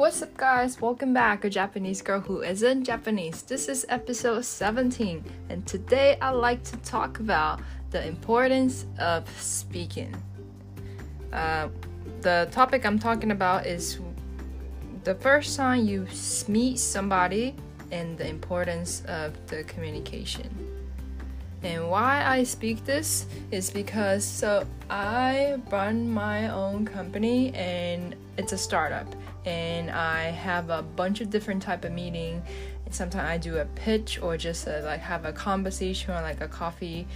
what's up, guys? Welcome back, a Japanese girl who isn't Japanese. This is episode 17, and today I'd like to talk about the importance of speaking. Uh, the topic I'm talking about is the first time you meet somebody and the importance of the communication. And why I speak this is because so I run my own company and it's a startup and I have a bunch of different type of meeting. And sometimes I do a pitch or just a, like have a conversation or like a coffee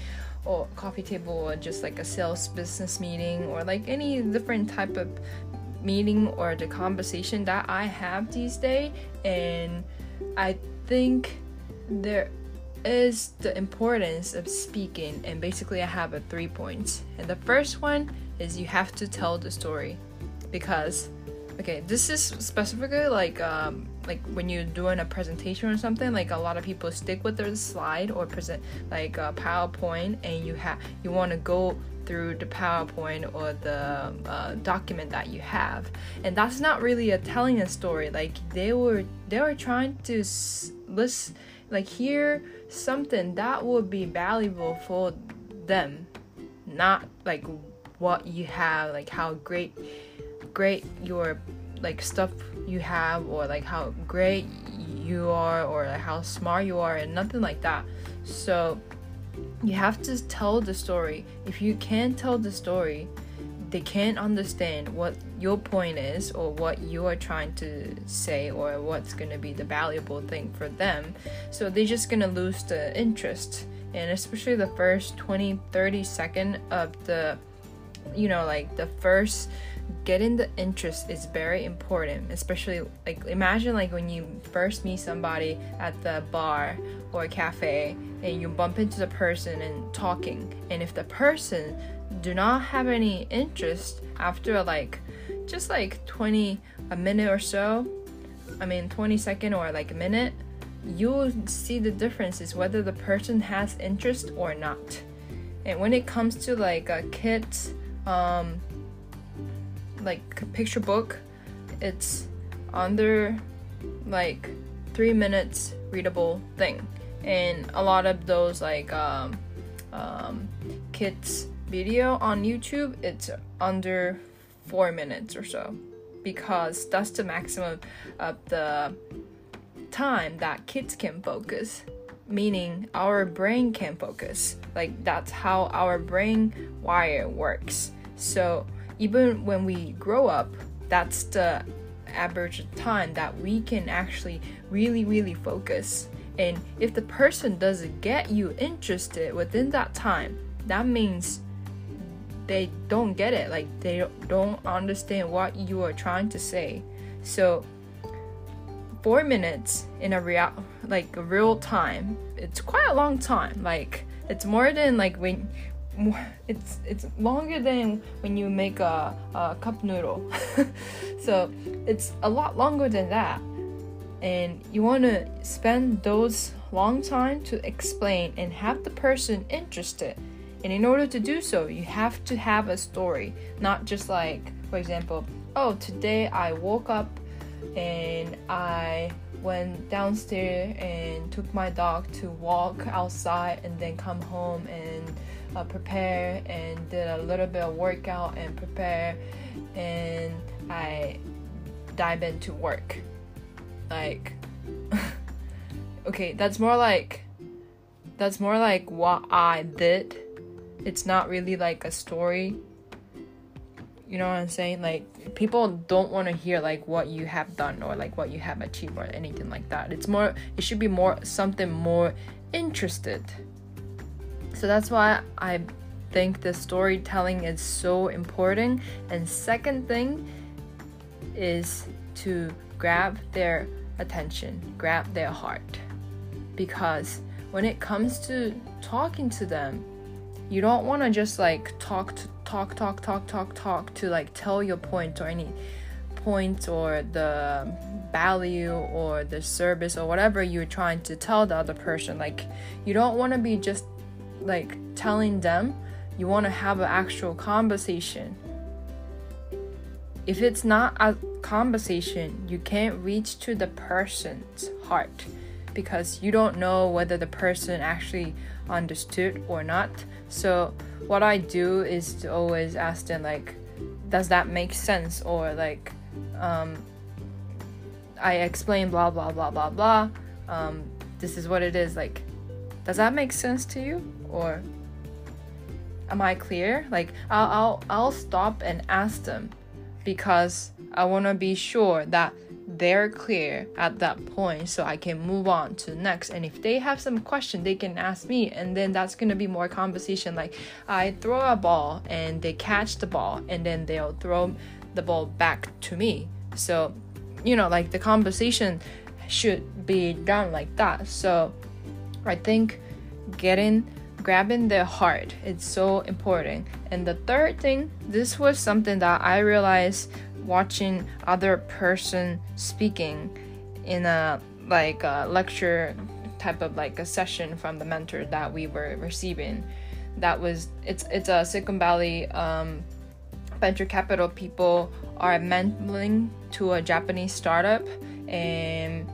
or coffee table or just like a sales business meeting or like any different type of meeting or the conversation that I have these days. And I think there is the importance of speaking and basically I have a three points. And the first one is you have to tell the story because okay this is specifically like um like when you're doing a presentation or something like a lot of people stick with their slide or present like a powerpoint and you have you want to go through the powerpoint or the uh, document that you have. And that's not really a telling a story like they were they were trying to list like hear something that would be valuable for them not like what you have like how great great your like stuff you have or like how great you are or like how smart you are and nothing like that. So you have to tell the story. If you can't tell the story they can't understand what your point is or what you are trying to say or what's going to be the valuable thing for them. So they're just going to lose the interest. And especially the first 20 30 second of the you know like the first getting the interest is very important especially like imagine like when you first meet somebody at the bar or cafe and you bump into the person and talking and if the person do not have any interest after like just like 20 a minute or so i mean 20 second or like a minute you'll see the difference is whether the person has interest or not. And when it comes to like a kids um like picture book. It's under like three minutes readable thing, and a lot of those like um, um, kids video on YouTube, it's under four minutes or so. Because that's the maximum of the time that kids can focus meaning our brain can focus. Like that's how our brain wire works. So even when we grow up, that's the average time that we can actually really, really focus. And if the person doesn't get you interested within that time, that means they don't get it. Like they don't understand what you are trying to say. So four minutes in a real like real time, it's quite a long time. Like it's more than like when it's it's longer than when you make a, a cup noodle. So it's a lot longer than that. And you want to spend those long time to explain and have the person interested. And in order to do so you have to have a story. Not just like for example oh today i woke up and i went downstairs and took my dog to walk outside and then come home and uh, prepare and did a little bit of workout and prepare and I dive into work. Like okay, that's more like that's more like what I did. It's not really like a story. You know what I'm saying? Like people don't want to hear like what you have done or like what you have achieved or anything like that. It's more it should be more something more interested so that's why I think the storytelling is so important. And second thing is to grab their attention, grab their heart. Because when it comes to talking to them, you don't want to just like talk to talk talk talk talk talk to like tell your point or any point or the value or the service or whatever you're trying to tell the other person like you don't want to be just like telling them you want to have an actual conversation if it's not a conversation, you can't reach to the person's heart because you don't know whether the person actually understood or not. So what I do is to always ask them like, does that make sense? Or like, um, I explain blah blah blah blah blah. Um, this is what it is. Like, does that make sense to you? Or am I clear? Like, I'll I'll, I'll stop and ask them because I want to be sure that they're clear at that point so I can move on to next. And if they have some question, they can ask me, and then that's gonna be more conversation. Like I throw a ball and they catch the ball, and then they'll throw the ball back to me. So, you know, like the conversation should be done like that. So, I think getting grabbing their heart. It's so important. And the third thing this was something that i realized watching other person speaking in a like a lecture type of like a session from the mentor that we were receiving. That was it's it's a silicon valley um, venture capital people are mentoring to a japanese startup. And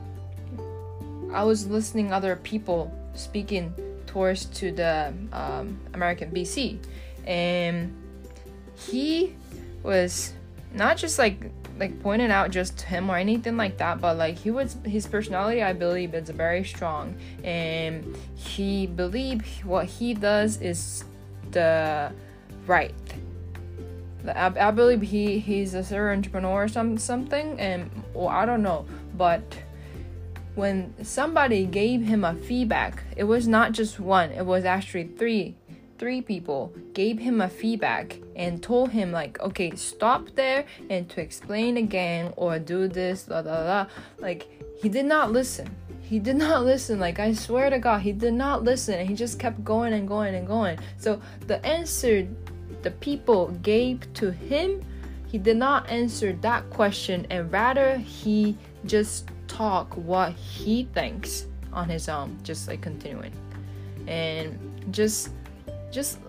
i was listening other people speaking towards to the um, american VC, and he was not just like like pointing out just him or anything like that but like he was his personality i believe is very strong. And he believe what he does is the right. I, I believe he he's a serial entrepreneur or some something and well i don't know but when somebody gave him a feedback it was not just one it was actually three three people gave him a feedback and told him like okay stop there and to explain again or do this la la la. Like he did not listen. He did not listen. Like i swear to god he did not listen. And he just kept going and going and going. So the answer the people gave to him he did not answer that question and rather he just talk what he thinks on his own just like continuing and just just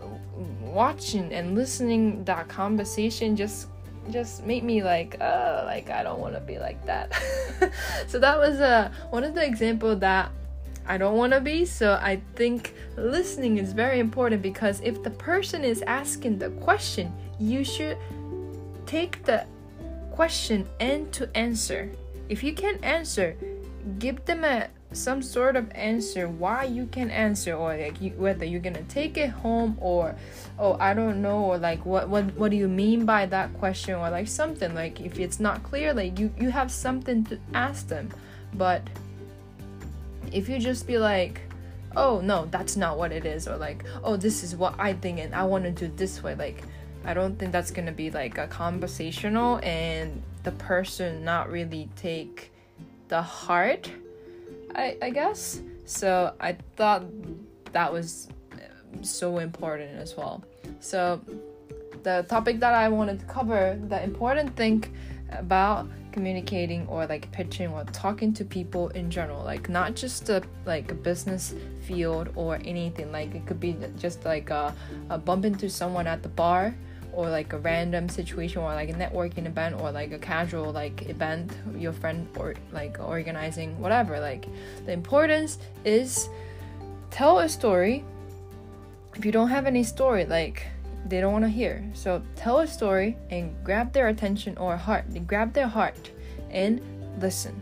watching and listening that conversation just just made me like uh like I don't want to be like that. so that was uh one of the example that I don't want to be. So I think listening is very important because if the person is asking the question, you should take the question and to answer. If you can answer, give them a some sort of answer why you can answer or like you, whether you're gonna take it home or oh i don't know or like what what what do you mean by that question or like something. Like if it's not clear like you you have something to ask them. But if you just be like oh no that's not what it is or like oh this is what i think and i want to do this way like i don't think that's gonna be like a conversational and the person not really take the heart I, I guess. So I thought that was um, so important as well. So the topic that I wanted to cover, the important thing about communicating or like pitching or talking to people in general like not just a like a business field or anything like it could be just like a, a bump into someone at the bar or like a random situation or like a networking event or like a casual like event your friend or like organizing whatever like the importance is tell a story. If you don't have any story like they don't want to hear. So tell a story and grab their attention or heart grab their heart and listen.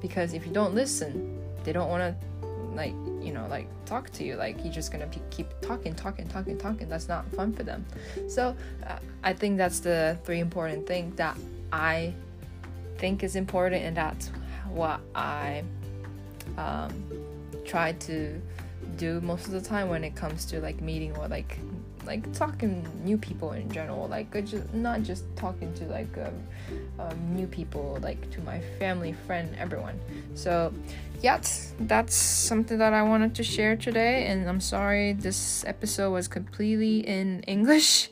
Because if you don't listen they don't want to like you know like talk to you like he's just gonna be, keep talking talking talking talking. That's not fun for them. So uh, i think that's the three important things that i think is important and that's what i um, try to do most of the time when it comes to like meeting or like like talking new people in general like just not just talking to like um, um, new people like to my family friend everyone. So yeah that's something that i wanted to share today and i'm sorry this episode was completely in english.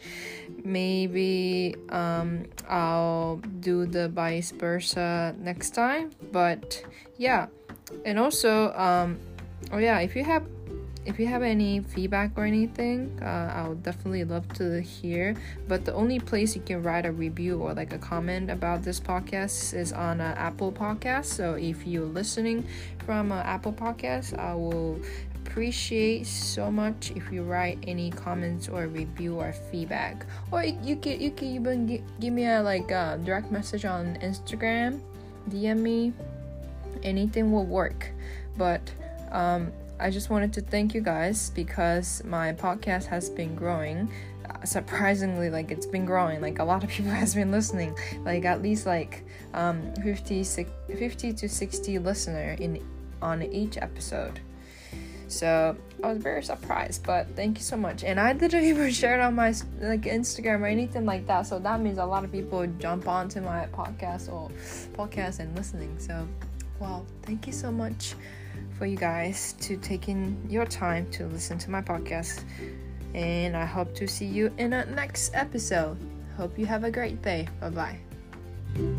Maybe um, i'll do the vice versa next time but yeah. And also um, oh yeah if you have if you have any feedback or anything, uh, I would definitely love to hear. But the only place you can write a review or like a comment about this podcast is on uh, Apple Podcast. So if you're listening from uh, Apple Podcast, I will appreciate so much if you write any comments or review or feedback. Or you can you can even give, me a like a direct message on Instagram, DM me. Anything will work. But um, I just wanted to thank you guys because my podcast has been growing. Uh, surprisingly, like it's been growing. Like a lot of people has been listening. Like at least like um 50, 50 to 60 listener in on each episode. So I was very surprised, but thank you so much. And I didn't even share it on my like Instagram or anything like that. So that means a lot of people jump onto my podcast or podcast and listening. So, well, thank you so much for you guys to taking your time to listen to my podcast. And I hope to see you in the next episode. Hope you have a great day. Bye bye.